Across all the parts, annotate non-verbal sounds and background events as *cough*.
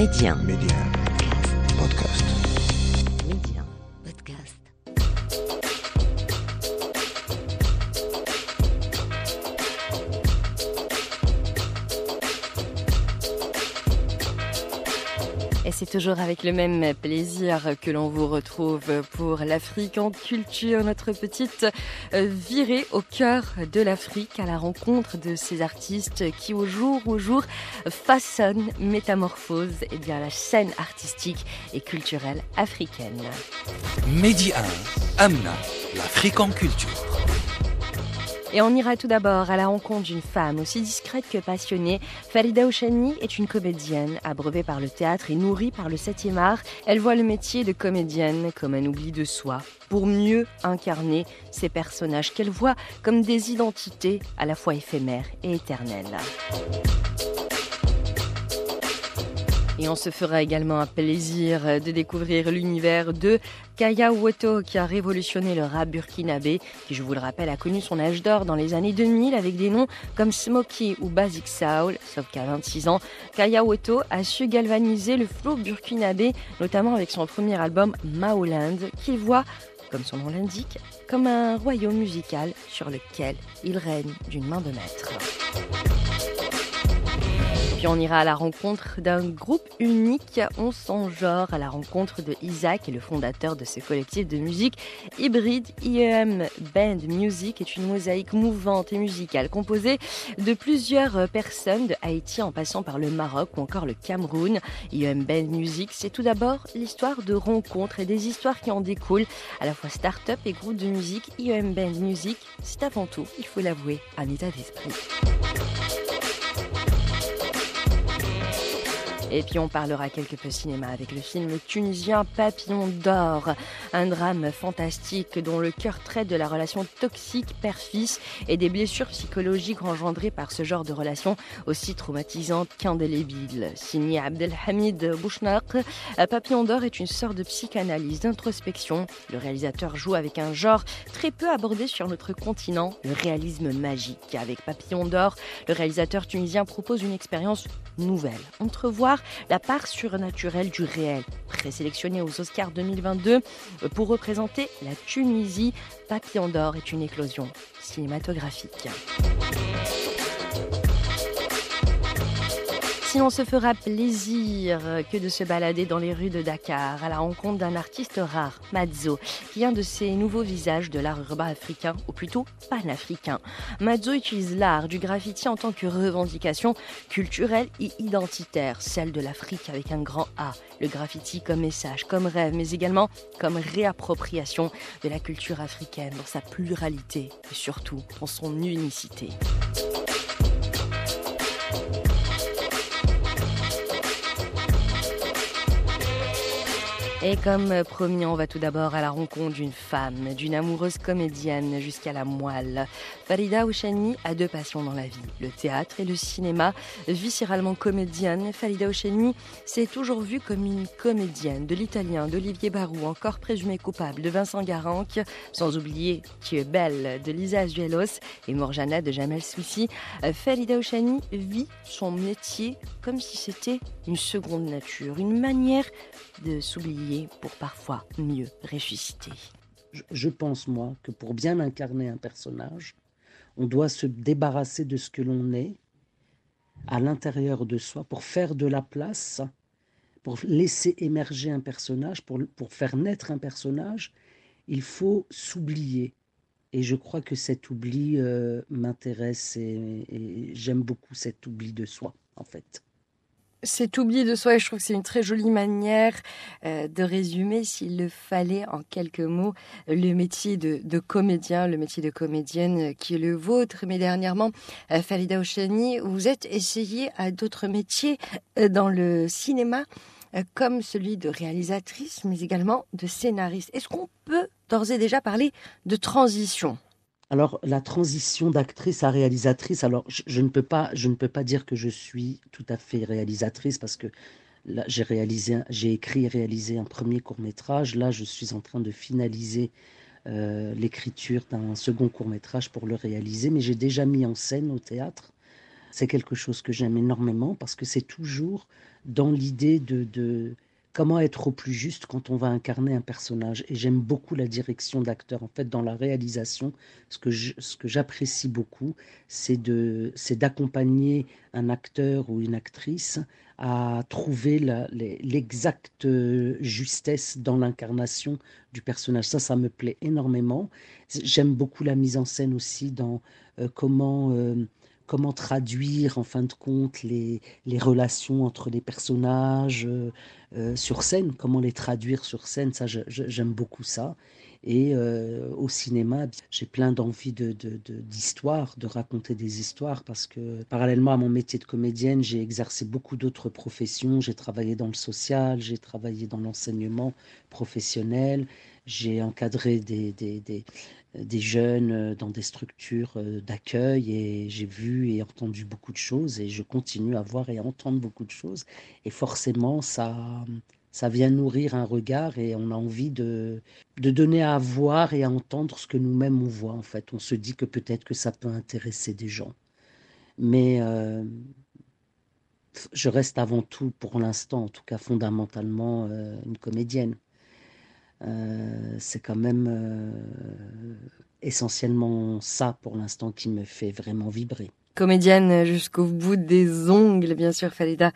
Média. Média. Podcast. C'est toujours avec le même plaisir que l'on vous retrouve pour l'Afrique en culture, notre petite euh, virée au cœur de l'Afrique à la rencontre de ces artistes qui au jour au jour façonnent, métamorphosent eh la scène artistique et culturelle africaine. Mehdi 1, Amna, l'Afrique en culture. Et on ira tout d'abord à la rencontre d'une femme aussi discrète que passionnée. Farida Ouchani est une comédienne, abreuvée par le théâtre et nourrie par le 7e art. Elle voit le métier de comédienne comme un oubli de soi, pour mieux incarner ces personnages qu'elle voit comme des identités à la fois éphémères et éternelles. Et on se fera également un plaisir de découvrir l'univers de Kaya Woto qui a révolutionné le rap burkinabé, qui je vous le rappelle a connu son âge d'or dans les années 2000 avec des noms comme Smokey ou Basic Soul, sauf qu'à 26 ans, Kaya Woto a su galvaniser le flow burkinabé, notamment avec son premier album Maoland, qu'il voit comme son nom l'indique, comme un royaume musical sur lequel il règne d'une main de maître. Puis on ira à la rencontre d'un groupe unique, on s'en genre, à la rencontre de Isaac, est le fondateur de ce collectif de musique hybride. IEM Band Music est une mosaïque mouvante et musicale composée de plusieurs personnes de Haïti en passant par le Maroc ou encore le Cameroun. IEM Band Music, c'est tout d'abord l'histoire de rencontres et des histoires qui en découlent, à la fois start-up et groupe de musique. IEM Band Music, c'est avant tout, il faut l'avouer, un état d'esprit. Et puis on parlera quelque peu cinéma avec le film tunisien Papillon d'or, un drame fantastique dont le cœur traite de la relation toxique père-fils et des blessures psychologiques engendrées par ce genre de relation aussi traumatisante qu'indélébile. Signé Abdelhamid Bouchnaq, Papillon d'or est une sorte de psychanalyse, d'introspection. Le réalisateur joue avec un genre très peu abordé sur notre continent, le réalisme magique. Avec Papillon d'or, le réalisateur tunisien propose une expérience nouvelle, entrevoir la part surnaturelle du réel. Présélectionné aux Oscars 2022 pour représenter la Tunisie, Papillon d'or est une éclosion cinématographique. Si on se fera plaisir que de se balader dans les rues de Dakar à la rencontre d'un artiste rare, Mazzo, qui est un de ces nouveaux visages de l'art urbain africain, ou plutôt panafricain. Mazzo utilise l'art du graffiti en tant que revendication culturelle et identitaire, celle de l'Afrique avec un grand A, le graffiti comme message, comme rêve, mais également comme réappropriation de la culture africaine dans sa pluralité et surtout dans son unicité. Et comme promis, on va tout d'abord à la rencontre d'une femme, d'une amoureuse comédienne jusqu'à la moelle. Farida Ouchani a deux passions dans la vie, le théâtre et le cinéma. Viscéralement comédienne, Farida Ouchani s'est toujours vue comme une comédienne de l'italien d'Olivier Barou, encore présumé coupable de Vincent Garanque, sans oublier Tu es belle de Lisa Azuelos et Morjana de Jamel Soussi. Farida Ouchani vit son métier comme si c'était une seconde nature, une manière de s'oublier pour parfois mieux ressusciter. Je pense, moi, que pour bien incarner un personnage, on doit se débarrasser de ce que l'on est à l'intérieur de soi pour faire de la place, pour laisser émerger un personnage, pour, faire naître un personnage, il faut s'oublier. Et je crois que cet oubli euh, m'intéresse et j'aime beaucoup cet oubli de soi, en fait cet oubli de soi, et je trouve que c'est une très jolie manière euh, de résumer, s'il le fallait en quelques mots, le métier de, comédien, le métier de comédienne qui est le vôtre. Mais dernièrement, euh, Falida Oshani, vous êtes essayé à d'autres métiers euh, dans le cinéma, euh, comme celui de réalisatrice, mais également de scénariste. Est-ce qu'on peut d'ores et déjà parler de transition? Alors la transition d'actrice à réalisatrice, alors je, ne peux pas, je ne peux pas dire que je suis tout à fait réalisatrice parce que là j'ai réalisé, j'ai écrit et réalisé un premier court métrage. Là, je suis en train de finaliser euh, l'écriture d'un second court métrage pour le réaliser, mais j'ai déjà mis en scène au théâtre. C'est quelque chose que j'aime énormément parce que c'est toujours dans l'idée de, comment être au plus juste quand on va incarner un personnage? Et j'aime beaucoup la direction d'acteur. En fait, dans la réalisation, ce que, ce j'apprécie beaucoup, c'est d'accompagner un acteur ou une actrice à trouver l'exacte justesse dans l'incarnation du personnage. Ça, ça me plaît énormément. J'aime beaucoup la mise en scène aussi dans euh, comment... Euh, comment traduire en fin de compte les, relations entre les personnages euh, euh, sur scène, comment les traduire sur scène, ça j'aime beaucoup ça. Et euh, au cinéma, j'ai plein d'envie d'histoire, de, raconter des histoires, parce que parallèlement à mon métier de comédienne, j'ai exercé beaucoup d'autres professions. J'ai travaillé dans le social, j'ai travaillé dans l'enseignement professionnel, j'ai encadré des, des jeunes euh, dans des structures euh, d'accueil et j'ai vu et entendu beaucoup de choses et je continue à voir et à entendre beaucoup de choses et forcément ça ça vient nourrir un regard et on a envie de, de donner à voir et à entendre ce que nous-mêmes on voit en fait. On se dit que peut-être que ça peut intéresser des gens. Mais euh, je reste avant tout pour l'instant en tout cas fondamentalement une comédienne euh, c'est quand même euh, essentiellement ça pour l'instant qui me fait vraiment vibrer comédienne jusqu'au bout des ongles, bien sûr, Falida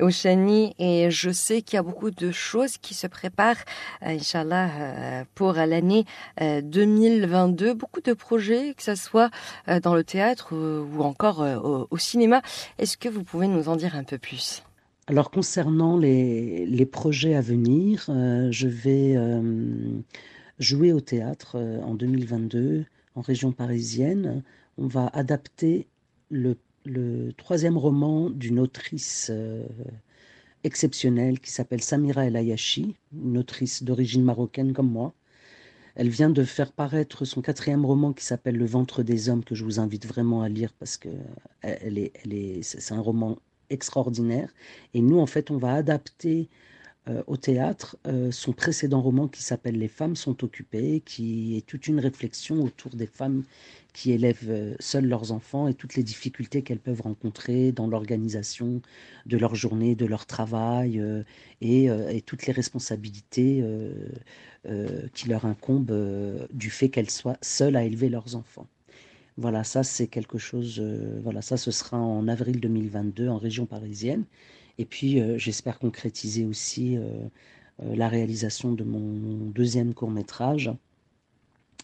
Ouchani. Et je sais qu'il y a beaucoup de choses qui se préparent, euh, Inch'Allah, pour l'année euh, 2022. Beaucoup de projets, que ce soit dans le théâtre ou encore au cinéma. Est-ce que vous pouvez nous en dire un peu plus? Alors concernant les, projets à venir, euh, je vais euh, jouer au théâtre euh, en 2022 en région parisienne. On va adapter le, troisième roman d'une autrice exceptionnelle qui s'appelle Samira El Ayashi, une autrice d'origine marocaine comme moi. Elle vient de faire paraître son quatrième roman qui s'appelle Le ventre des hommes, que je vous invite vraiment à lire parce que elle est, elle est, c'est un roman extraordinaire. Et nous, en fait, on va adapter euh, au théâtre euh, son précédent roman qui s'appelle Les femmes sont occupées, qui est toute une réflexion autour des femmes qui élèvent euh, seules leurs enfants et toutes les difficultés qu'elles peuvent rencontrer dans l'organisation de leur journée, de leur travail et, et, toutes les responsabilités qui leur incombent du fait qu'elles soient seules à élever leurs enfants. Voilà, ça c'est quelque chose, euh, voilà, ça ce sera en avril 2022 en région parisienne. Et puis euh, j'espère concrétiser aussi euh, la réalisation de mon deuxième court métrage.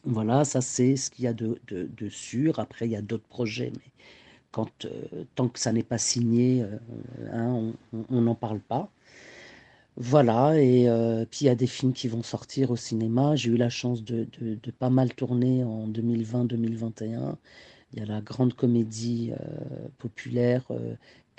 Voilà, ça c'est ce qu'il y a de, de, sûr. Après, il y a d'autres projets, mais quand, tant que ça n'est pas signé, hein, on n'en parle pas. Voilà, et euh, puis il y a des films qui vont sortir au cinéma. J'ai eu la chance de, de, pas mal tourner en 2020-2021. Il y a la grande comédie euh, populaire, euh,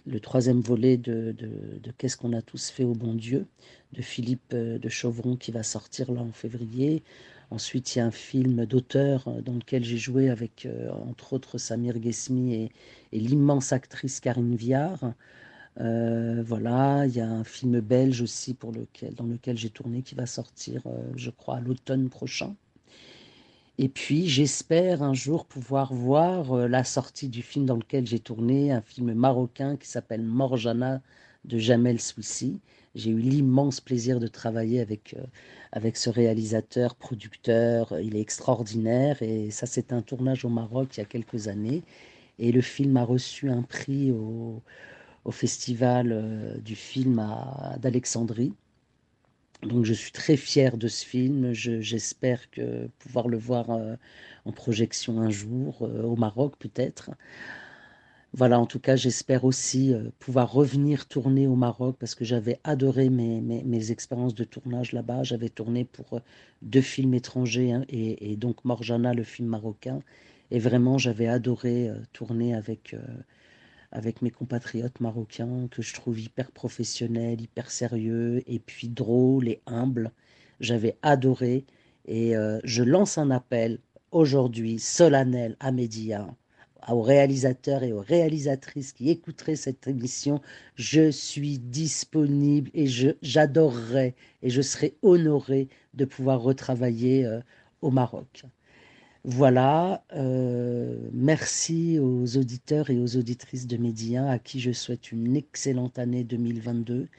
le troisième volet de, de Qu'est-ce qu'on a tous fait au bon Dieu, de Philippe de Chauvron qui va sortir là en février. Ensuite, il y a un film d'auteur dans lequel j'ai joué avec, entre autres, Samir Ghesmi et, et l'immense actrice Karine Viard. Euh, voilà, il y a un film belge aussi pour lequel, dans lequel j'ai tourné qui va sortir, euh, je crois, l'automne prochain. Et puis, j'espère un jour pouvoir voir euh, la sortie du film dans lequel j'ai tourné, un film marocain qui s'appelle Morjana de Jamel Soussi. J'ai eu l'immense plaisir de travailler avec, avec ce réalisateur, producteur. Il est extraordinaire et ça, c'est un tournage au Maroc il y a quelques années. Et le film a reçu un prix au, au festival euh, du film d'Alexandrie. Donc je suis très fier de ce film. J'espère que pouvoir le voir euh, en projection un jour, euh, au Maroc peut-être. Voilà, en tout cas, j'espère aussi pouvoir revenir tourner au Maroc parce que j'avais adoré mes, mes, expériences de tournage là-bas. J'avais tourné pour deux films étrangers hein, et, et, donc Morjana, le film marocain. Et vraiment, j'avais adoré tourner avec avec mes compatriotes marocains que je trouve hyper professionnels, hyper sérieux et puis drôles et humbles. J'avais adoré et euh, je lance un appel aujourd'hui solennel à Média, aux réalisateurs et aux réalisatrices qui écouteraient cette émission. Je suis disponible et j'adorerais et je serais honoré de pouvoir retravailler euh, au Maroc. Voilà, euh, merci aux auditeurs et aux auditrices de Média à qui je souhaite une excellente année 2022.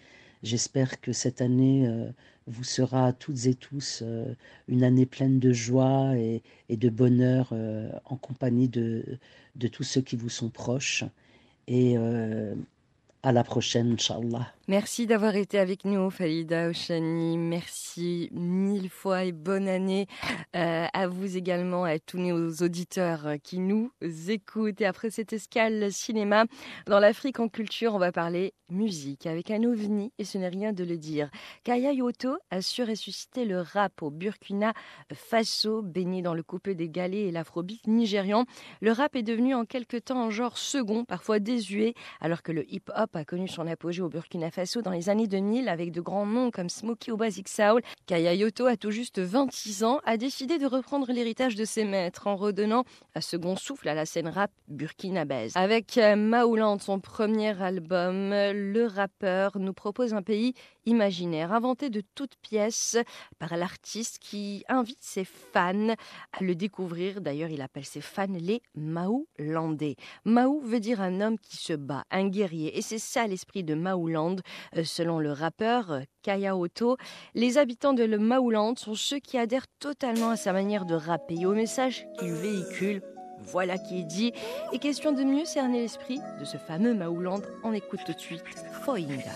J'espère que cette année euh, vous sera à toutes et tous euh, une année pleine de joie et, et de bonheur en compagnie de, de, tous ceux qui vous sont proches. Et à la prochaine, Inch'Allah. Merci d'avoir été avec nous, Falida Oshani. Merci mille fois et bonne année euh, à vous également, à tous nos auditeurs qui nous écoutent. Et après cette escale cinéma, dans l'Afrique en culture, on va parler musique avec un ovni, et ce n'est rien de le dire. Kaya Yoto a su ressusciter le rap au Burkina Faso, baigné dans le coupé des galets et l'afrobeat nigérian. Le rap est devenu en quelque temps un genre second, parfois désuet, alors que le hip-hop a connu son apogée au Burkina Faso dans les années 2000 avec de grands noms comme Smokey ou Basic Soul, Kaya Yoto, à tout juste 26 ans, a décidé de reprendre l'héritage de ses maîtres en redonnant un second souffle à la scène rap burkinabèse. Avec euh, Maouland, son premier album, le rappeur nous propose un pays imaginaire, inventé de toutes pièces par l'artiste qui invite ses fans à le découvrir. D'ailleurs, il appelle ses fans les Maoulandais. Maou veut dire un homme qui se bat, un guerrier. Et c'est ça l'esprit de Maouland. Euh, selon le rappeur euh, Kaya Otto, les habitants de Maouland sont ceux qui adhèrent totalement à sa manière de rapper et au message qu'il véhicule. Voilà qui est dit. Et question de mieux cerner l'esprit de ce fameux Maouland, on écoute tout de suite Foinga.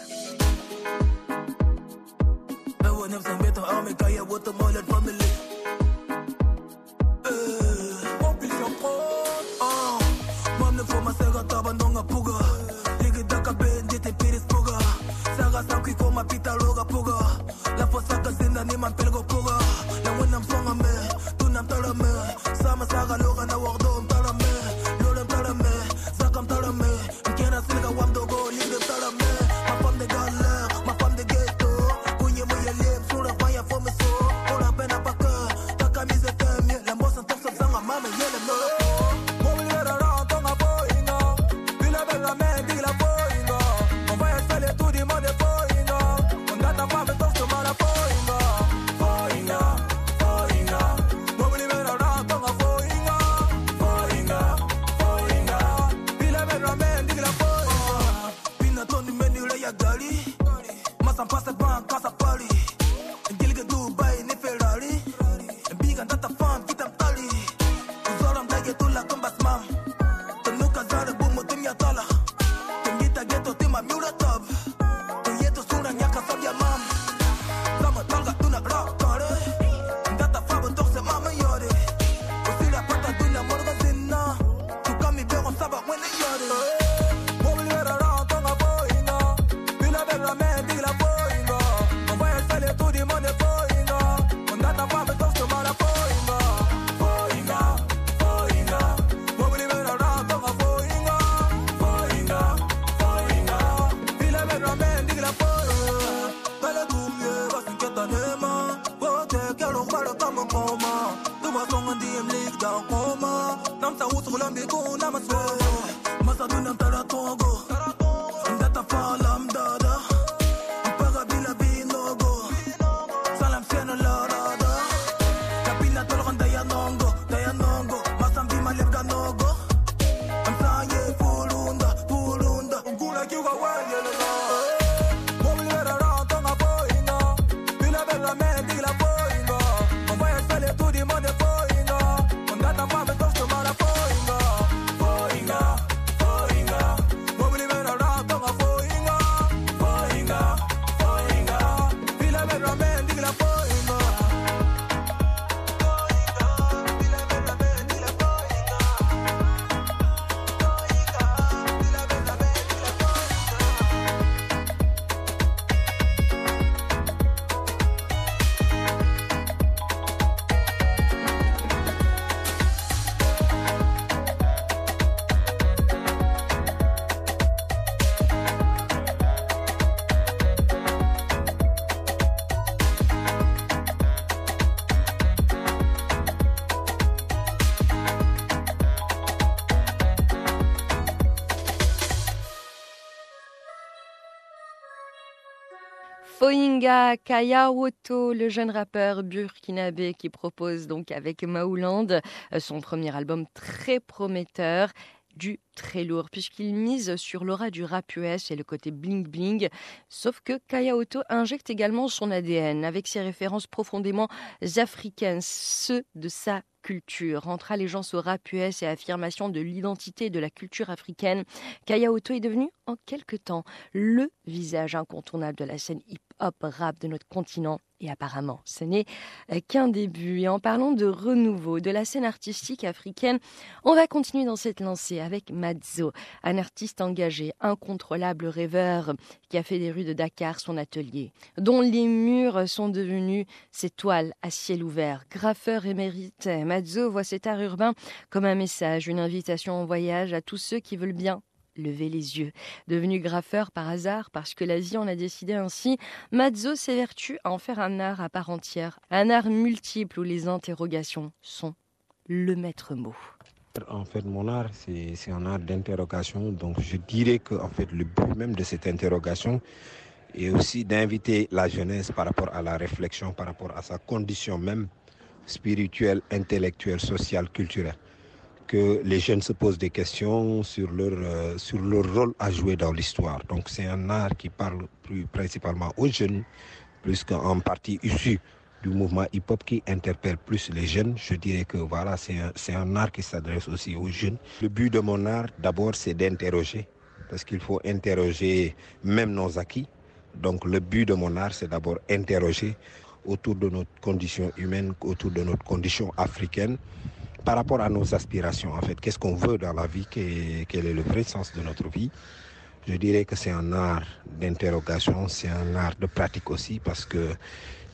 kitaloga puga. La fossa cause in the name pelgo puga. la when Foinga Kayawoto, le jeune rappeur burkinabé qui propose donc avec Maouland euh, son premier album très prometteur du très lourd, puisqu'il mise sur l'aura du rap US et le côté bling bling. Sauf que Kayaoto injecte également son ADN avec ses références profondément africaines, ceux de sa culture. Entre allégeance au rap US et affirmation de l'identité de la culture africaine, Kayaoto est devenu en quelque temps le visage incontournable de la scène hip-hop rap de notre continent et apparemment, ce n'est euh, qu'un début. Et en parlant de renouveau de la scène artistique africaine, on va continuer dans cette lancée avec Mazzo, un artiste engagé, incontrôlable rêveur, qui a fait des rues de Dakar son atelier, dont les murs sont devenus ses toiles à ciel ouvert. Graffeur émérite, Mazzo voit cet art urbain comme un message, une invitation en voyage à tous ceux qui veulent bien lever les yeux. Devenu graffeur par hasard, parce que l'Asie en a décidé ainsi, Mazzo s'évertue à en faire un art à part entière, un art multiple où les interrogations sont le maître mot. En fait, mon art, c'est un art d'interrogation. Donc, je dirais que en fait, le but même de cette interrogation est aussi d'inviter la jeunesse par rapport à la réflexion, par rapport à sa condition même spirituelle, intellectuelle, sociale, culturelle que les jeunes se posent des questions sur leur, euh, sur rôle à jouer dans l'histoire. Donc c'est un art qui parle plus principalement aux jeunes, plus qu'en partie issu du mouvement hip-hop qui interpelle plus les jeunes. Je dirais que voilà, c'est un, un art qui s'adresse aussi aux jeunes. Le but de mon art, d'abord, c'est d'interroger, parce qu'il faut interroger même nos acquis. Donc le but de mon art, c'est d'abord interroger autour de notre condition humaine, autour de notre condition africaine, par rapport à nos aspirations, en fait, qu'est-ce qu'on veut dans la vie, quel est le vrai sens de notre vie? Je dirais que c'est un art d'interrogation, c'est un art de pratique aussi, parce que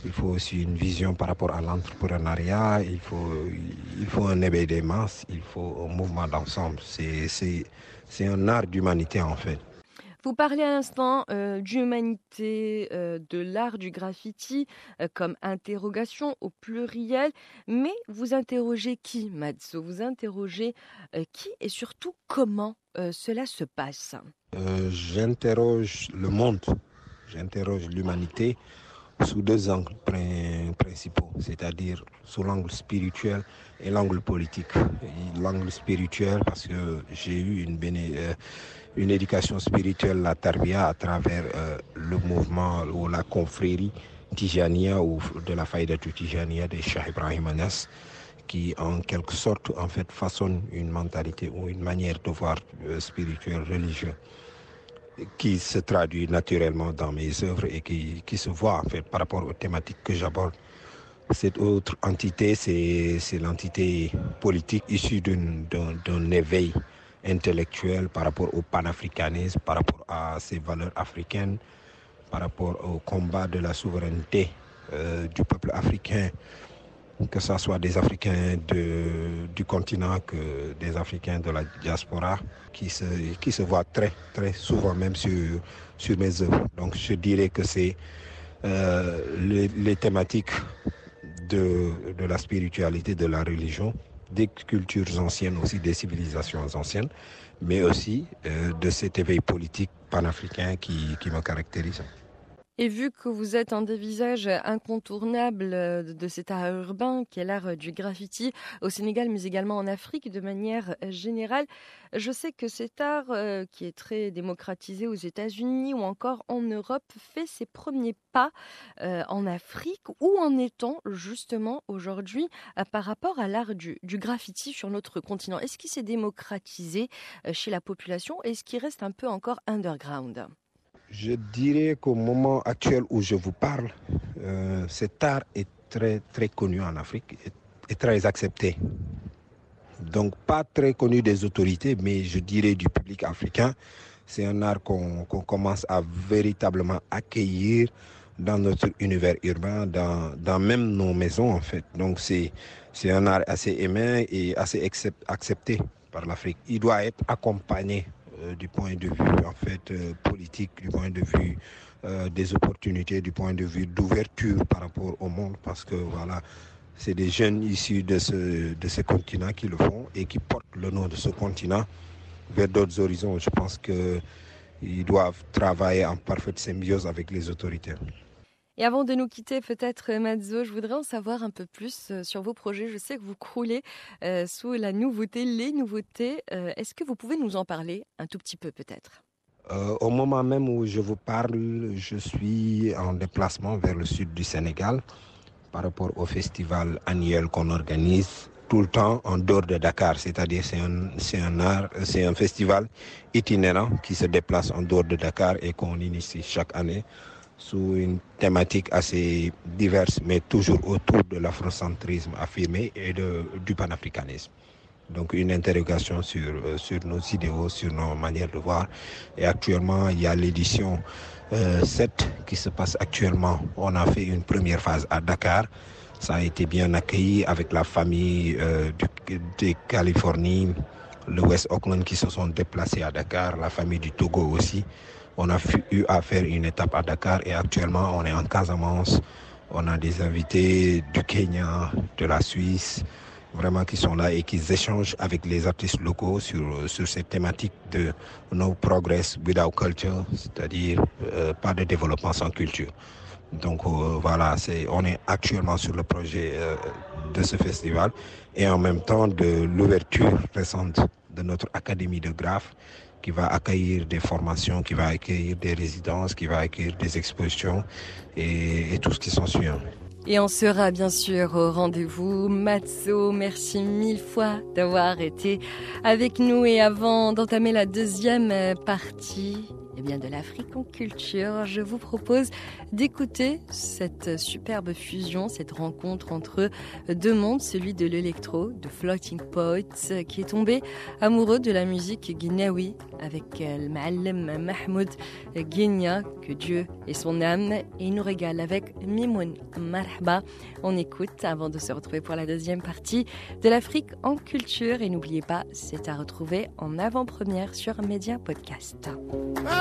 il faut aussi une vision par rapport à l'entrepreneuriat, il faut, il faut un éveil des masses, il faut un mouvement d'ensemble. C'est un art d'humanité en fait. Vous parlez à l'instant euh, d'humanité, euh, de l'art du graffiti euh, comme interrogation au pluriel, mais vous interrogez qui, Mazzo Vous interrogez qui et surtout comment cela se passe? J'interroge le monde, j'interroge l'humanité sous deux angles principaux, c'est-à-dire sous l'angle spirituel et l'angle politique. L'angle spirituel parce que j'ai eu une, euh, une éducation spirituelle, la Tarbia, à travers euh, le mouvement ou la confrérie Tijania ou de la faïda Tijania de Shah Ibrahim Anas qui en quelque sorte en fait façonne une mentalité ou une manière de voir euh, spirituelle, religieuse qui se traduit naturellement dans mes œuvres et qui, qui se voit en fait par rapport aux thématiques que j'aborde. Cette autre entité, c'est l'entité politique issue d'un éveil intellectuel par rapport au panafricanisme, par rapport à ses valeurs africaines, par rapport au combat de la souveraineté euh, du peuple africain que ce soit des Africains du continent que des Africains de la diaspora, qui se, qui voient très, très souvent même sur, sur mes œuvres. Donc je dirais que c'est euh, les, les, thématiques de, de la spiritualité, de la religion, des cultures anciennes aussi, des civilisations anciennes, mais aussi euh, de cet éveil politique panafricain qui, qui me caractérise. Et vu que vous êtes un des visages incontournables euh, de cet art urbain, qui est l'art euh, du graffiti au Sénégal, mais également en Afrique de manière euh, générale, je sais que cet art, qui est très démocratisé aux États-Unis ou encore en Europe, fait ses premiers pas en Afrique. Où en est-on justement aujourd'hui par rapport à l'art du, du, graffiti sur notre continent Est-ce qu'il s'est démocratisé chez la population Est-ce qu'il reste un peu encore underground? Je dirais qu'au moment actuel où je vous parle, euh, cet art est très, très connu en Afrique et, très accepté. Donc pas très connu des autorités, mais je dirais du public africain. C'est un art qu'on commence à véritablement accueillir dans notre univers urbain, dans, même nos maisons en fait. Donc c'est un art assez aimé et assez accepté par l'Afrique. Il doit être accompagné du point de vue en fait euh, politique, du point de vue euh, des opportunités, du point de vue d'ouverture par rapport au monde, parce que voilà, c'est des jeunes issus de ce, de ce continent qui le font et qui portent le nom de ce continent vers d'autres horizons. Je pense que ils doivent travailler en parfaite symbiose avec les autorités. Et avant de nous quitter, peut-être Mazzo, je voudrais en savoir un peu plus euh, sur vos projets. Je sais que vous croulez euh, sous la nouveauté, les nouveautés. Euh, Est-ce que vous pouvez nous en parler un tout petit peu peut-être? Euh, au moment même où je vous parle, je suis en déplacement vers le sud du Sénégal par rapport au festival annuel qu'on organise tout le temps en dehors de Dakar. C'est-à-dire c'est un, un art, c'est un festival itinérant qui se déplace en dehors de Dakar et qu'on initie chaque année sous une thématique assez diverse, mais toujours autour de l'afrocentrisme affirmé et de, du panafricanisme. Donc une interrogation sur, euh, sur nos idéaux, sur nos manières de voir. Et actuellement, il y a l'édition euh, 7 qui se passe actuellement. On a fait une première phase à Dakar. Ça a été bien accueilli avec la famille euh, de Californie, le West Auckland qui se sont déplacés à Dakar, la famille du Togo aussi. On a eu à faire une étape à Dakar et actuellement on est en Casamance. On a des invités du Kenya, de la Suisse, vraiment qui sont là et qui échangent avec les artistes locaux sur, sur cette thématique de no progress without culture, c'est-à-dire euh, pas de développement sans culture. Donc euh, voilà, on est actuellement sur le projet euh, de ce festival et en même temps de l'ouverture récente de notre académie de graphes qui va accueillir des formations, qui va accueillir des résidences, qui va accueillir des expositions et, tout ce qui s'ensuit. Et on sera bien sûr au rendez-vous. Matzo, merci mille fois d'avoir été avec nous. Et avant d'entamer la deuxième partie bien, de l'Afrique en culture, je vous propose d'écouter cette superbe fusion, cette rencontre entre deux mondes, celui de l'électro, de Floating Poets, qui est tombé amoureux de la musique guinéoui avec le Mahmoud Guinia, que Dieu et son âme, et il nous régale avec Mimoun Marhaba. On écoute avant de se retrouver pour la deuxième partie de l'Afrique en culture. Et n'oubliez pas, c'est à retrouver en avant-première sur Média Podcast.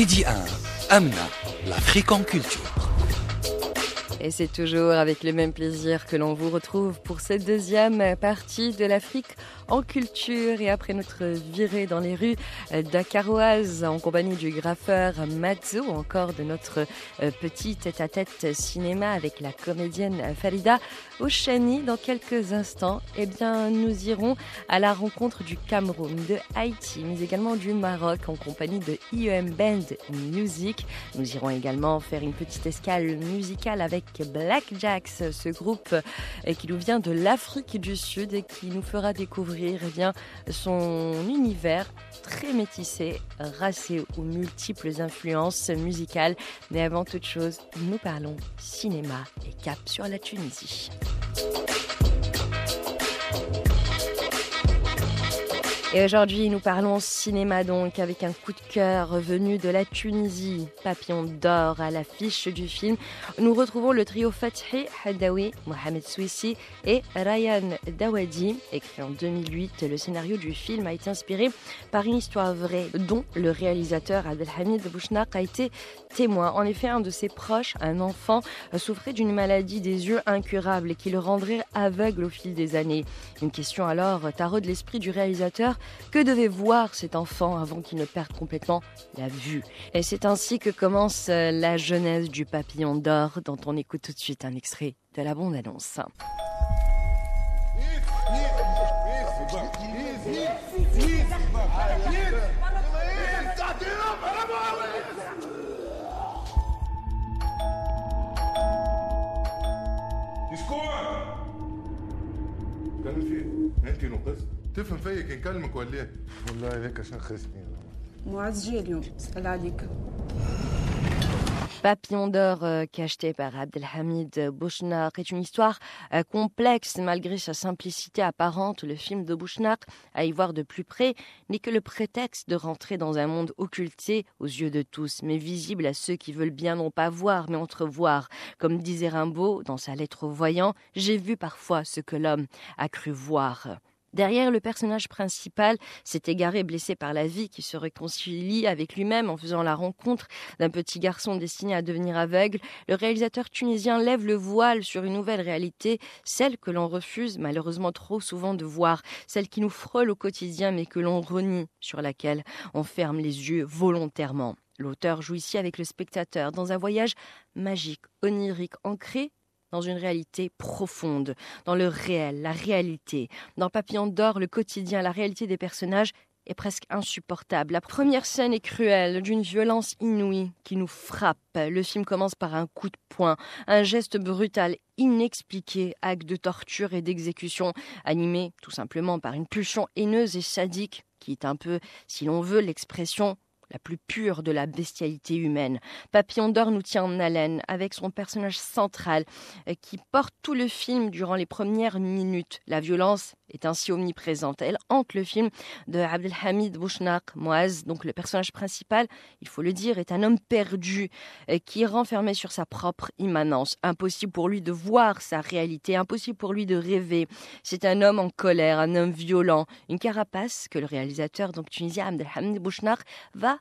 Medi 1, Amna, l'Afrique en culture. Et c'est toujours avec le même plaisir que l'on vous retrouve pour cette deuxième partie de l'Afrique en culture. Et après notre virée dans les rues dakaroises en compagnie du graffeur Mazzo, encore de notre euh, petit tête-à-tête cinéma avec la comédienne Farida Oshani, dans quelques instants, eh bien, nous irons à la rencontre du Cameroun, de Haïti, mais également du Maroc en compagnie de IEM Band Music. Nous irons également faire une petite escale musicale avec Black Jacks, ce groupe qui nous vient de l'Afrique du Sud et qui nous fera découvrir eh bien, son univers très métissé, racé aux multiples influences musicales. Mais avant toute chose, nous parlons cinéma et cap sur la Tunisie. Et aujourd'hui, nous parlons cinéma donc avec un coup de cœur venu de la Tunisie. Papillon d'or à l'affiche du film. Nous retrouvons le trio Fathi Hadawi, Mohamed Souissi et Ryan Dawadi. Écrit en 2008, le scénario du film a été inspiré par une histoire vraie dont le réalisateur Abdelhamid Bouchnak a été témoin. En effet, un de ses proches, un enfant, souffrait d'une maladie des yeux incurable et qui le rendrait aveugle au fil des années. Une question alors tarot de l'esprit du réalisateur que devait voir cet enfant avant qu'il ne perde complètement la vue? Et c'est ainsi que commence euh, la jeunesse du papillon d'or, dont on écoute tout de suite un extrait de la bande-annonce. تفهم فيا كان كلمك ولا ايه؟ والله هيك عشان خصني معز جاي اليوم اسال عليك Papillon d'or euh, cacheté par Abdelhamid Bouchnak est une histoire euh, complexe malgré sa simplicité apparente. Le film de Bouchnak, à y voir de plus près, n'est que le prétexte de rentrer dans un monde occulté aux yeux de tous, mais visible à ceux qui veulent bien non pas voir, mais entrevoir. Comme disait Rimbaud dans sa lettre aux voyants, j'ai vu parfois ce que l'homme a cru voir. Derrière le personnage principal, cet égaré blessé par la vie qui se réconcilie avec lui-même en faisant la rencontre d'un petit garçon destiné à devenir aveugle, le réalisateur tunisien lève le voile sur une nouvelle réalité, celle que l'on refuse malheureusement trop souvent de voir, celle qui nous frôle au quotidien mais que l'on renie, sur laquelle on ferme les yeux volontairement. L'auteur joue ici avec le spectateur dans un voyage magique, onirique, ancré dans une réalité profonde, dans le réel, la réalité. Dans Papillon d'or, le quotidien, la réalité des personnages est presque insupportable. La première scène est cruelle, d'une violence inouïe qui nous frappe. Le film commence par un coup de poing, un geste brutal, inexpliqué, acte de torture et d'exécution, animé tout simplement par une pulsion haineuse et sadique qui est un peu, si l'on veut, l'expression la plus pure de la bestialité humaine. Papillon d'or nous tient en haleine avec son personnage central euh, qui porte tout le film durant les premières minutes. La violence est ainsi omniprésente. Elle hante le film de Abdelhamid Bouchnak. Moaz, donc le personnage principal, il faut le dire, est un homme perdu euh, qui est renfermé sur sa propre immanence. Impossible pour lui de voir sa réalité, impossible pour lui de rêver. C'est un homme en colère, un homme violent, une carapace que le réalisateur tunisien Abdelhamid Bouchnak va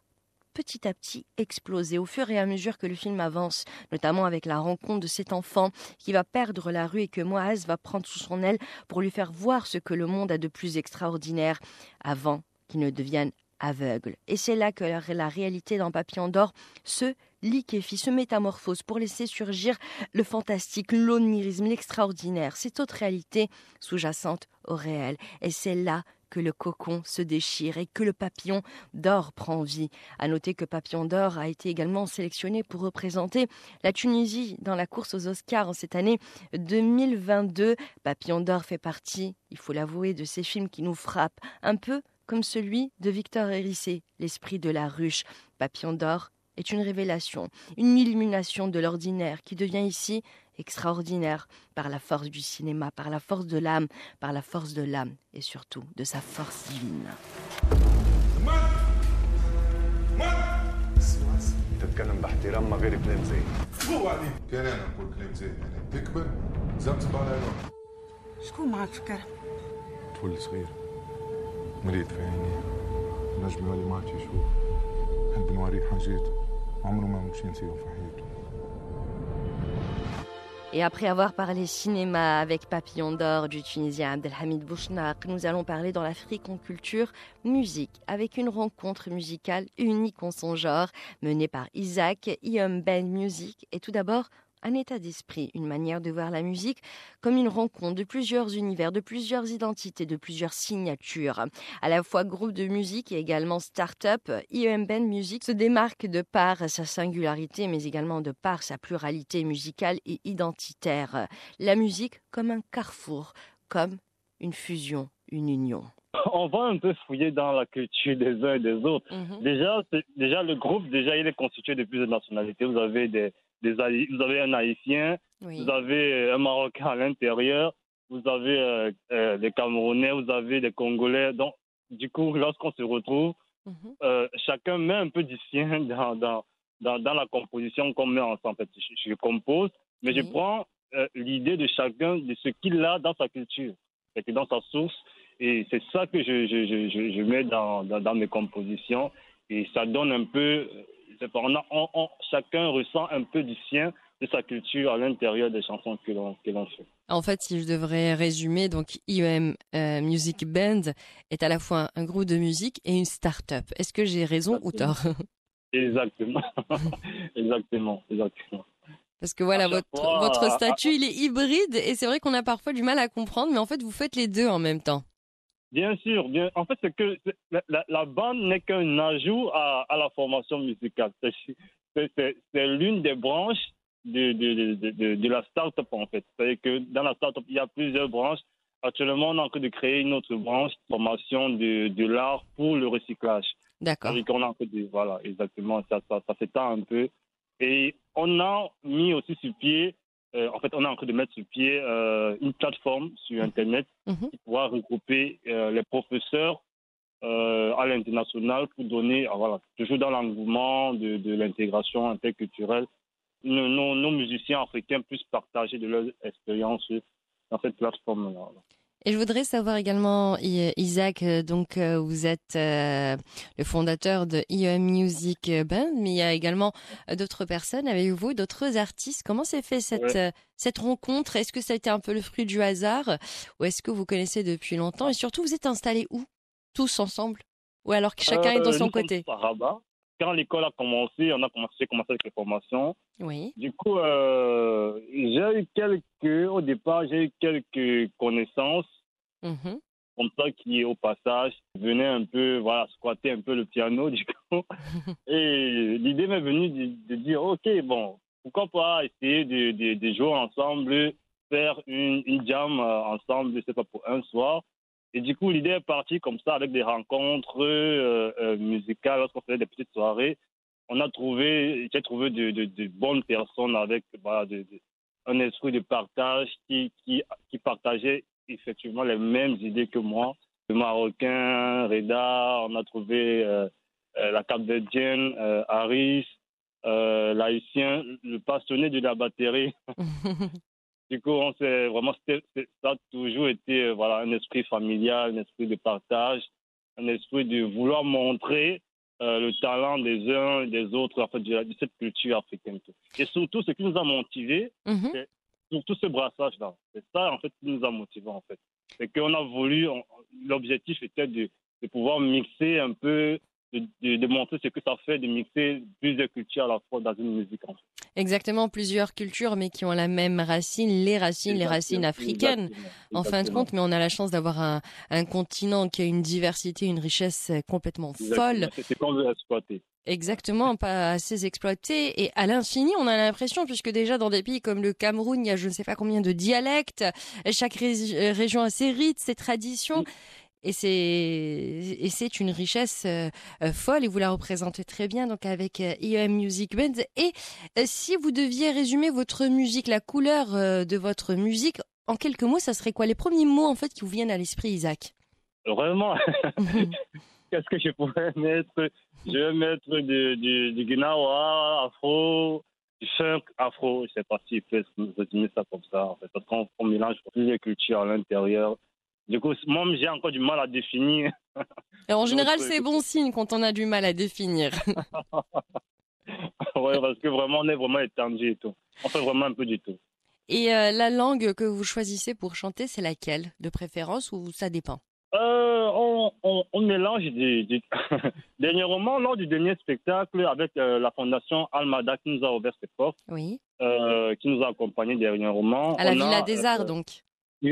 petit à petit exploser au fur et à mesure que le film avance, notamment avec la rencontre de cet enfant qui va perdre la rue et que Moaz va prendre sous son aile pour lui faire voir ce que le monde a de plus extraordinaire avant qu'il ne devienne aveugle. Et c'est là que la réalité dans Papillon d'or se liquéfie, se métamorphose pour laisser surgir le fantastique, l'onirisme, l'extraordinaire, cette autre réalité sous-jacente au réel. Et c'est là que le cocon se déchire et que le papillon d'or prend vie. À noter que Papillon d'or a été également sélectionné pour représenter la Tunisie dans la course aux Oscars en cette année 2022. Papillon d'or fait partie, il faut l'avouer, de ces films qui nous frappent un peu comme celui de Victor Hérissé, L'esprit de la ruche. Papillon d'or est une révélation, une illumination de l'ordinaire qui devient ici extraordinaire par la force du cinéma, par la force de l'âme, par la force de l'âme et surtout de sa force divine. تتكلم باحترام ما غير كلام زي شو عليك؟ كان انا نقول كلام زين يعني تكبر زمزم على نوع شكون معك في كرم؟ طفل صغير مريض في عينيه نجم يولي ما عادش يشوف نحب نوريه حاجات عمره ما مشي نسيهم في حياته Et après avoir parlé cinéma avec Papillon d'or du Tunisien Abdelhamid Bouchnak, nous allons parler dans l'Afrique en culture musique avec une rencontre musicale unique en son genre menée par Isaac, IOM Band Music. Et tout d'abord un état d'esprit, une manière de voir la musique comme une rencontre de plusieurs univers, de plusieurs identités, de plusieurs signatures. À la fois groupe de musique et également start-up, IEM Band Music se démarque de par sa singularité, mais également de par sa pluralité musicale et identitaire. La musique comme un carrefour, comme une fusion, une union. On va un peu fouiller dans la culture des uns et des autres. Mhm. Déjà, déjà le groupe, déjà, il est constitué de plusieurs nationalités. Vous avez des, des vous avez un Haïtien, Oui. vous avez euh, un Marocain à l'intérieur, vous avez euh, euh, des Camerounais, vous avez des Congolais. Donc, du coup, lorsqu'on se retrouve, Mhm. euh, chacun met un peu du sien *laughs* dans, dans, dans, dans la composition qu'on met ensemble. En fait, je, je compose, mais je prends euh, l'idée de chacun, de ce qu'il a dans sa culture, dans sa source. Et c'est ça que je, je, je, je, je mets dans, dans, dans mes compositions. Et ça donne un peu. On a- on- on- chacun ressent un peu du sien, de sa culture à l'intérieur des chansons que l'on que l'on fait. En fait, si je devrais résumer, donc IEM euh, Music Band est à la fois un groupe de musique et une start-up. Est-ce que j'ai raison ou tort? *laughs* Exactement. *laughs* exactement. Exactement. Parce que voilà, votre, fois, votre à- statut, il est hybride et c'est vrai qu'on a parfois du mal à comprendre, mais en fait, vous faites les deux en même temps. Bien sûr, bien. En fait, c'est que la, bande n'est qu'un ajout à, à la formation musicale. C'est- l'une des branches de, de, de, de, de- de la start-up, en fait. C'est-à-dire que dans la start-up, il y a plusieurs branches. Actuellement, on est en train de créer une autre branche, formation de, l'art pour le recyclage. D'accord. Qu'on est en train de, voilà, exactement, ça, ça, ça s'étend un peu. Et on a mis aussi sur pied, euh, en fait, on est en train de mettre sur pied euh, une plateforme sur Internet Mhm. qui pourra regrouper euh, les professeurs à l'international pour donner, ah, voilà, toujours dans l'engouement de, de l'intégration interculturelle, nos, nos, nos musiciens africains puissent partager de leur expérience dans cette plateforme-là. Et je voudrais savoir également, Isaac, euh, donc euh, vous êtes euh, le fondateur de IEM Music Band, mais il y a également euh, d'autres personnes. Avec vous, d'autres artistes? Comment s'est fait cette, cette rencontre? Est-ce que ça a été un peu le fruit du hasard? Ou est-ce que vous connaissez depuis longtemps? Et surtout, vous êtes installés où Tous ensemble? Ou alors que chacun est Euh, son côté? Rabat. Quand l'école a commencé, on a commencé, commencé avec les formations. Oui. Du coup, euh, j'ai eu quelques, au départ, j'ai eu quelques connaissances Mhm. comme ça qui, au passage, venaient un peu, voilà, squatter un peu le piano, *laughs* du coup. *laughs* Et l'idée m'est venue de, de dire, OK, bon, pourquoi pas essayer de, de, de jouer ensemble, faire une, une jam euh, ensemble, je sais pas, pour un soir. Et du coup, l'idée est partie comme ça, avec des rencontres euh, euh, musicales, lorsqu'on faisait des petites soirées. On a trouvé, j'ai trouvé de, bonnes personnes avec un esprit de partage qui, qui, partageait effectivement les mêmes idées que moi. Le Marocain, Reda, on a trouvé euh, euh, la Capverdienne, Harris, l'Haïtien, le passionné de la batterie. *laughs* Du coup, on s'est vraiment, c'est- ça a toujours été euh, voilà, un esprit familial, un esprit de partage, un esprit de vouloir montrer euh, le talent des uns et des autres en fait, de, de cette culture africaine. Et surtout, ce qui nous a motivés, Mhm. surtout ce brassage-là. C'est ça, en fait, qui nous a motivés, en fait. C'est qu'on a voulu, l'objectif était de, de pouvoir mixer un peu de, montrer ce que ça fait de mixer plusieurs cultures à la fois dans une musique. Exactement, plusieurs cultures, mais qui ont la même racine, les racines, les racines africaines, en fin de compte. Mais on a la chance d'avoir un, un, continent qui a une diversité, une richesse complètement folle. C'est qu'on veut exploiter. Exactement, pas assez exploité et à l'infini, on a l'impression, puisque déjà dans des pays comme le Cameroun, il y a je ne sais pas combien de dialectes, chaque région a ses rites, ses traditions. Et c'est et c'est une richesse euh, euh, folle et vous la représentez très bien donc avec IEM euh, Music Band. Et si vous deviez résumer votre musique, la couleur de votre musique en quelques mots, ça serait quoi les premiers mots en fait qui vous viennent à l'esprit, Isaac? Vraiment? *laughs* Qu'est-ce que je pourrais mettre? Je vais mettre du, du, du Gnawa, afro, du funk afro. Je sais pas si je peux résumer ça comme ça. En fait, parce qu'on mélange plusieurs cultures à l'intérieur. Du coup, moi, j'ai encore du mal à définir. Et en *laughs* général, c'est bon signe quand on a du mal à définir. *laughs* oui, parce que vraiment, on est vraiment étendu et tout. On fait vraiment un peu du tout. Et euh, la langue que vous choisissez pour chanter, c'est laquelle de préférence ou ça dépend? Euh, on, on, mélange des, *laughs* Dernièrement, lors du dernier spectacle avec euh, la fondation Almada qui nous a ouvert ses portes, oui. qui nous a accompagnés dernièrement. À la Villa des Arts, donc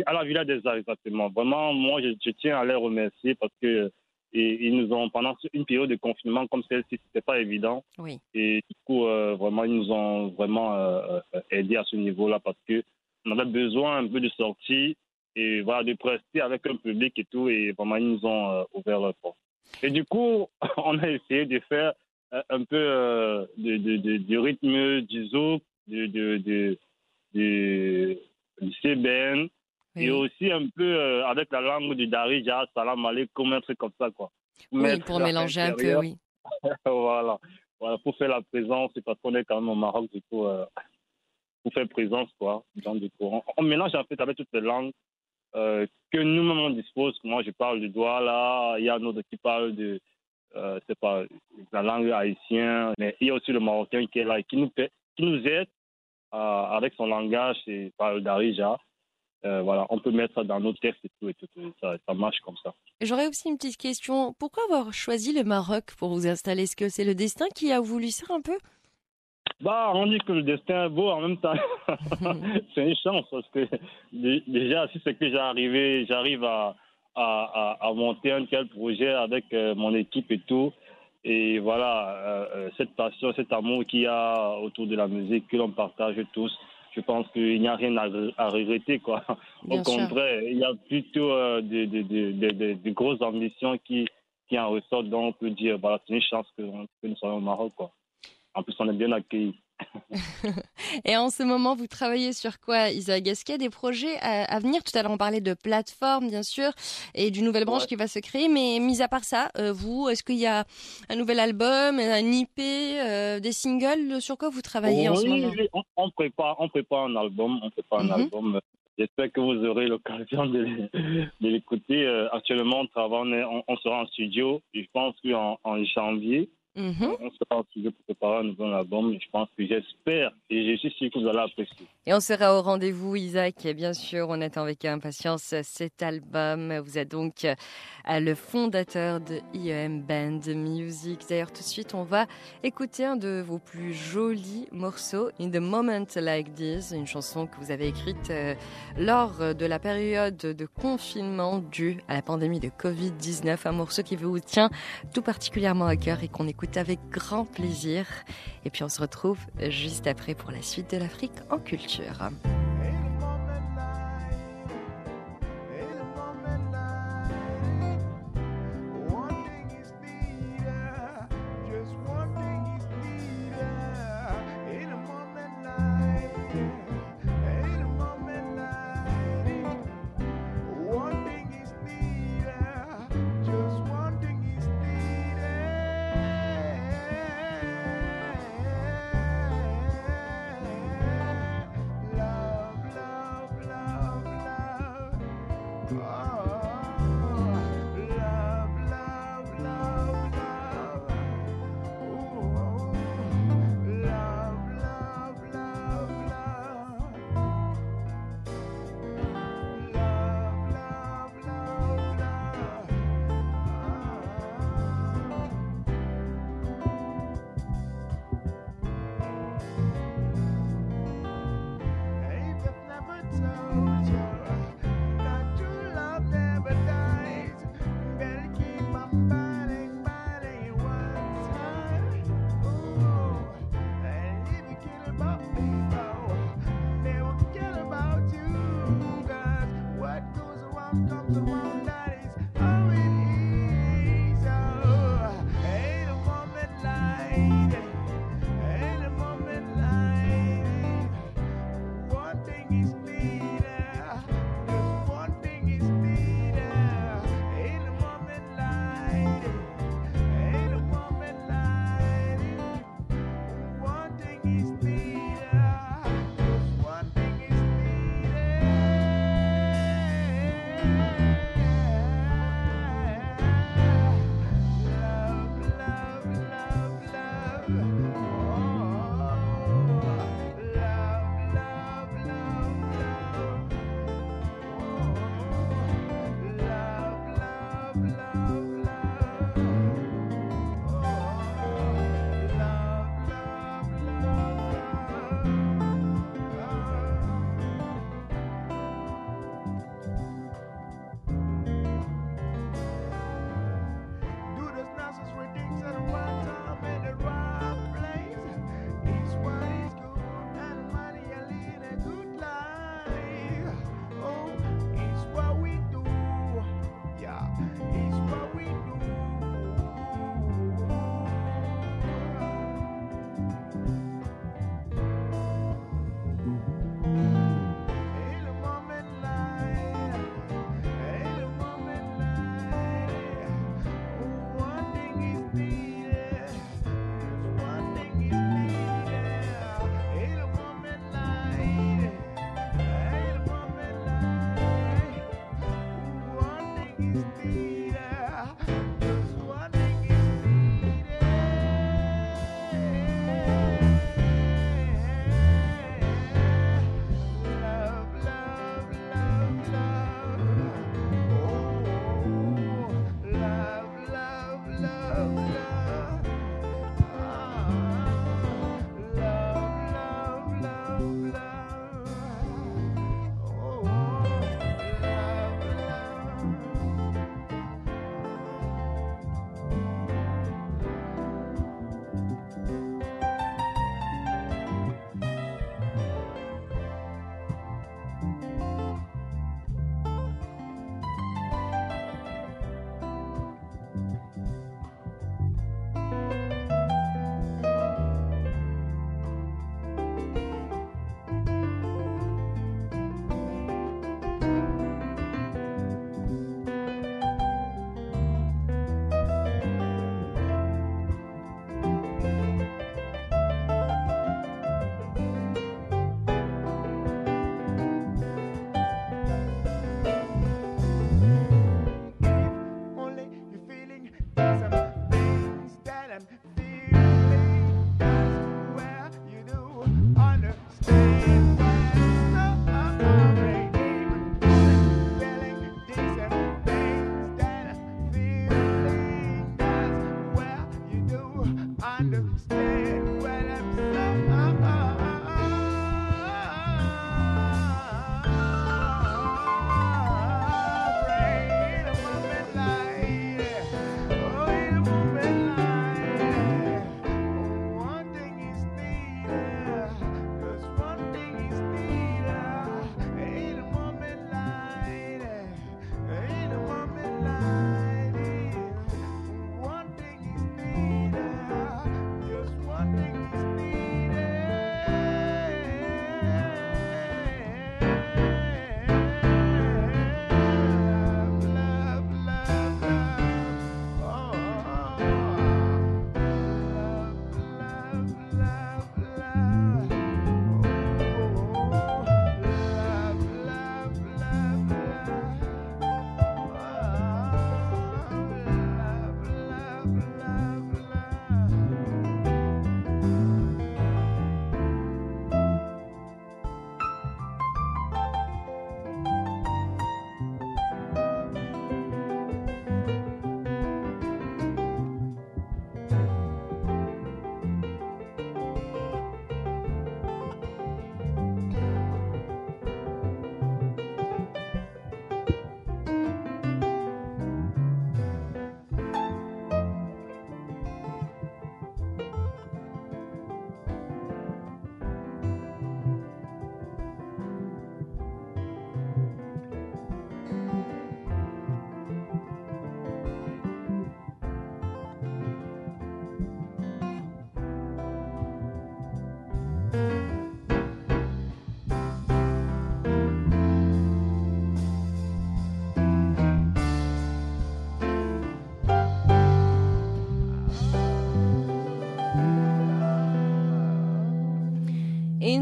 à la Villa des Arts, exactement. Vraiment, moi, je, tiens à les remercier parce que et, ils nous ont, pendant une période de confinement comme celle-ci, c'était pas évident. Oui. Et du coup, euh, vraiment, ils nous ont vraiment euh, euh, aidés à ce niveau-là parce que on avait besoin un peu de sortie et voilà, de prester avec un public et tout. Et vraiment, ils nous ont ouvert leur porte. Et du coup, *laughs* on a essayé de faire un peu de, de, de, du rythme du zouk, du, de, du CBN, et aussi un peu euh, avec la langue du Darija, salam alaikum, un truc comme ça, quoi. Oui, pour mélanger un peu, oui. *laughs* voilà. voilà, pour faire la présence, parce qu'on est quand même au Maroc, du coup, euh, pour faire présence, quoi. Donc, du coup, on, mélange en fait avec toutes les langues euh, que nous-mêmes on dispose. Moi, je parle du là, il y a d'autres qui parlent de, c'est pas, la langue haïtienne, mais il y a aussi le marocain qui est là et qui nous, qui nous aide avec son langage, c'est par le Darija. Euh, voilà, on peut mettre dans nos textes et tout, et tout, ça, ça marche comme ça. J'aurais aussi une petite question. Pourquoi avoir choisi le Maroc pour vous installer? Est-ce que c'est le destin qui a voulu ça un peu? Bah, on dit que le destin est beau en même temps. *laughs* *laughs* c'est une chance parce que déjà, si c'est que j'arrive, j'arrive à, à, à, monter un tel projet avec euh, mon équipe et tout. Et voilà, euh, cette passion, cet amour qu'il y a autour de la musique que l'on partage tous je pense qu'il n'y a rien à, regretter. Quoi. Au contraire, il y a plutôt euh, de, grosses ambitions qui, qui en ressortent. Donc, on peut dire voilà, c'est une chance que, que nous soyons au Maroc. Quoi. En plus, on est bien accueillis. *laughs* Et en ce moment, vous travaillez sur quoi, Isaac Est-ce qu'il y a des projets à, venir? Tout à l'heure, on parlait de plateforme, bien sûr, et d'une nouvelle branche qui va se créer. Mais mis à part ça, euh, vous, est-ce qu'il y a un nouvel album, un IP, euh, des singles? Sur quoi vous travaillez en ce moment? on, on, prépare, on prépare un album. On prépare un mhm. album. J'espère que vous aurez l'occasion de, l'écouter. Euh, actuellement, on, travaille, on, sera en studio. Je pense qu'en en janvier. Mhm. On sera en studio pour préparer un nouvel album. Je pense que j'espère et je suis sûr que vous allez apprécier. Et on sera au rendez-vous, Isaac. Et bien sûr, on attend avec impatience cet album. Vous êtes donc euh, le fondateur de IEM Band Music. D'ailleurs, tout de suite, on va écouter un de vos plus jolis morceaux, In the Moment Like This, une chanson que vous avez écrite euh, lors de la période de confinement due à la pandémie de Covid-19. Un morceau qui vous tient tout particulièrement à cœur et qu'on écoute avec grand plaisir. Et puis on se retrouve juste après pour la suite de l'Afrique en culture.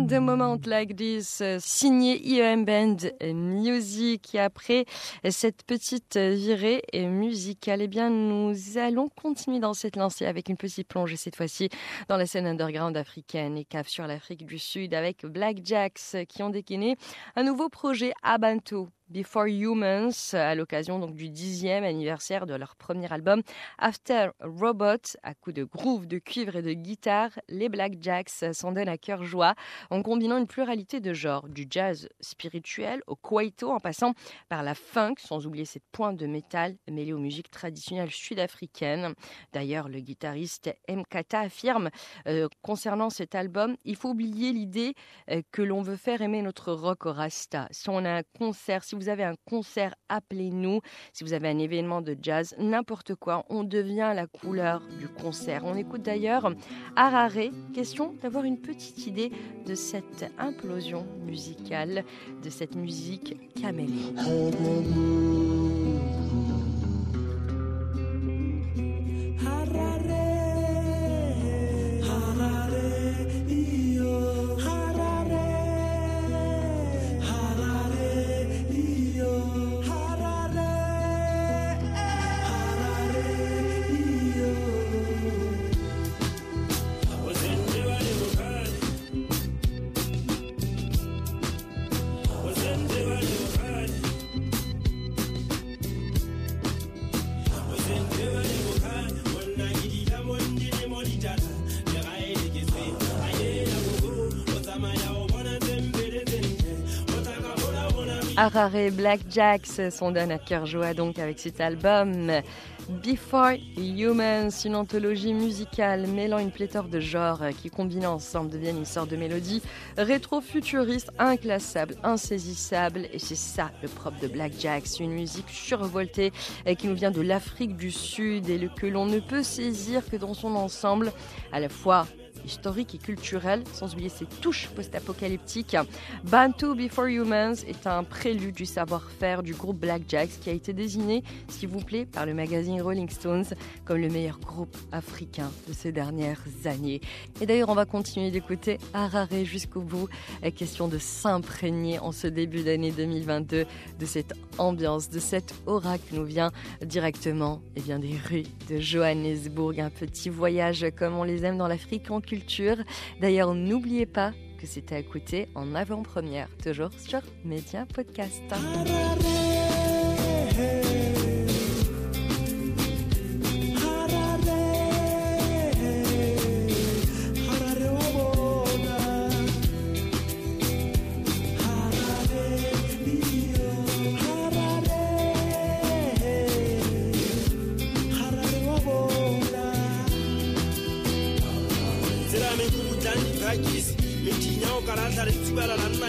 The Moment Like This, euh, signé IEM Band Music. Et après cette petite virée musicale, eh bien, nous allons continuer dans cette lancée avec une petite plongée cette fois-ci dans la scène underground africaine et cave sur l'Afrique du Sud avec Black Jacks qui ont décliné un nouveau projet Abantu Before Humans, à l'occasion donc du dixième anniversaire de leur premier album After Robot, à coups de groove, de cuivre et de guitare, les Black Jacks s'en donnent à cœur joie en combinant une pluralité de genres, du jazz spirituel au kwaito en passant par la funk, sans oublier cette pointe de métal mêlée aux musiques traditionnelles sud-africaines. D'ailleurs, le guitariste Mkata affirme euh, concernant cet album, il faut oublier l'idée euh, que l'on veut faire aimer notre rock au rasta. Si on a un concert, si vous avez un concert, appelez-nous. Si vous avez un événement de jazz, n'importe quoi, on devient la couleur du concert. On écoute d'ailleurs Harare. Question d'avoir une petite idée de cette implosion musicale, de cette musique caméléon. Harare Black Jacks sont donne à cœur joie donc avec cet album Before Humans, une anthologie musicale mêlant une pléthore de genres qui combinant ensemble deviennent une sorte de mélodie rétro-futuriste, inclassable, insaisissable et c'est ça le propre de Black Jacks, une musique survoltée qui nous vient de l'Afrique du Sud et que l'on ne peut saisir que dans son ensemble, à la fois historique et culturel, sans oublier ses touches post-apocalyptiques. Bantu Before Humans est un prélude du savoir-faire du groupe Black Jacks qui a été désigné, s'il vous plaît, par le magazine Rolling Stones comme le meilleur groupe africain de ces dernières années. Et d'ailleurs, on va continuer d'écouter Harare jusqu'au bout. Question de s'imprégner en ce début d'année 2022 de cette ambiance, de cette aura qui nous vient directement eh bien, des rues de Johannesburg. Un petit voyage comme on les aime dans l'Afrique en culture. D'ailleurs, n'oubliez pas que c'était à écouter en avant-première, toujours sur Média Podcast.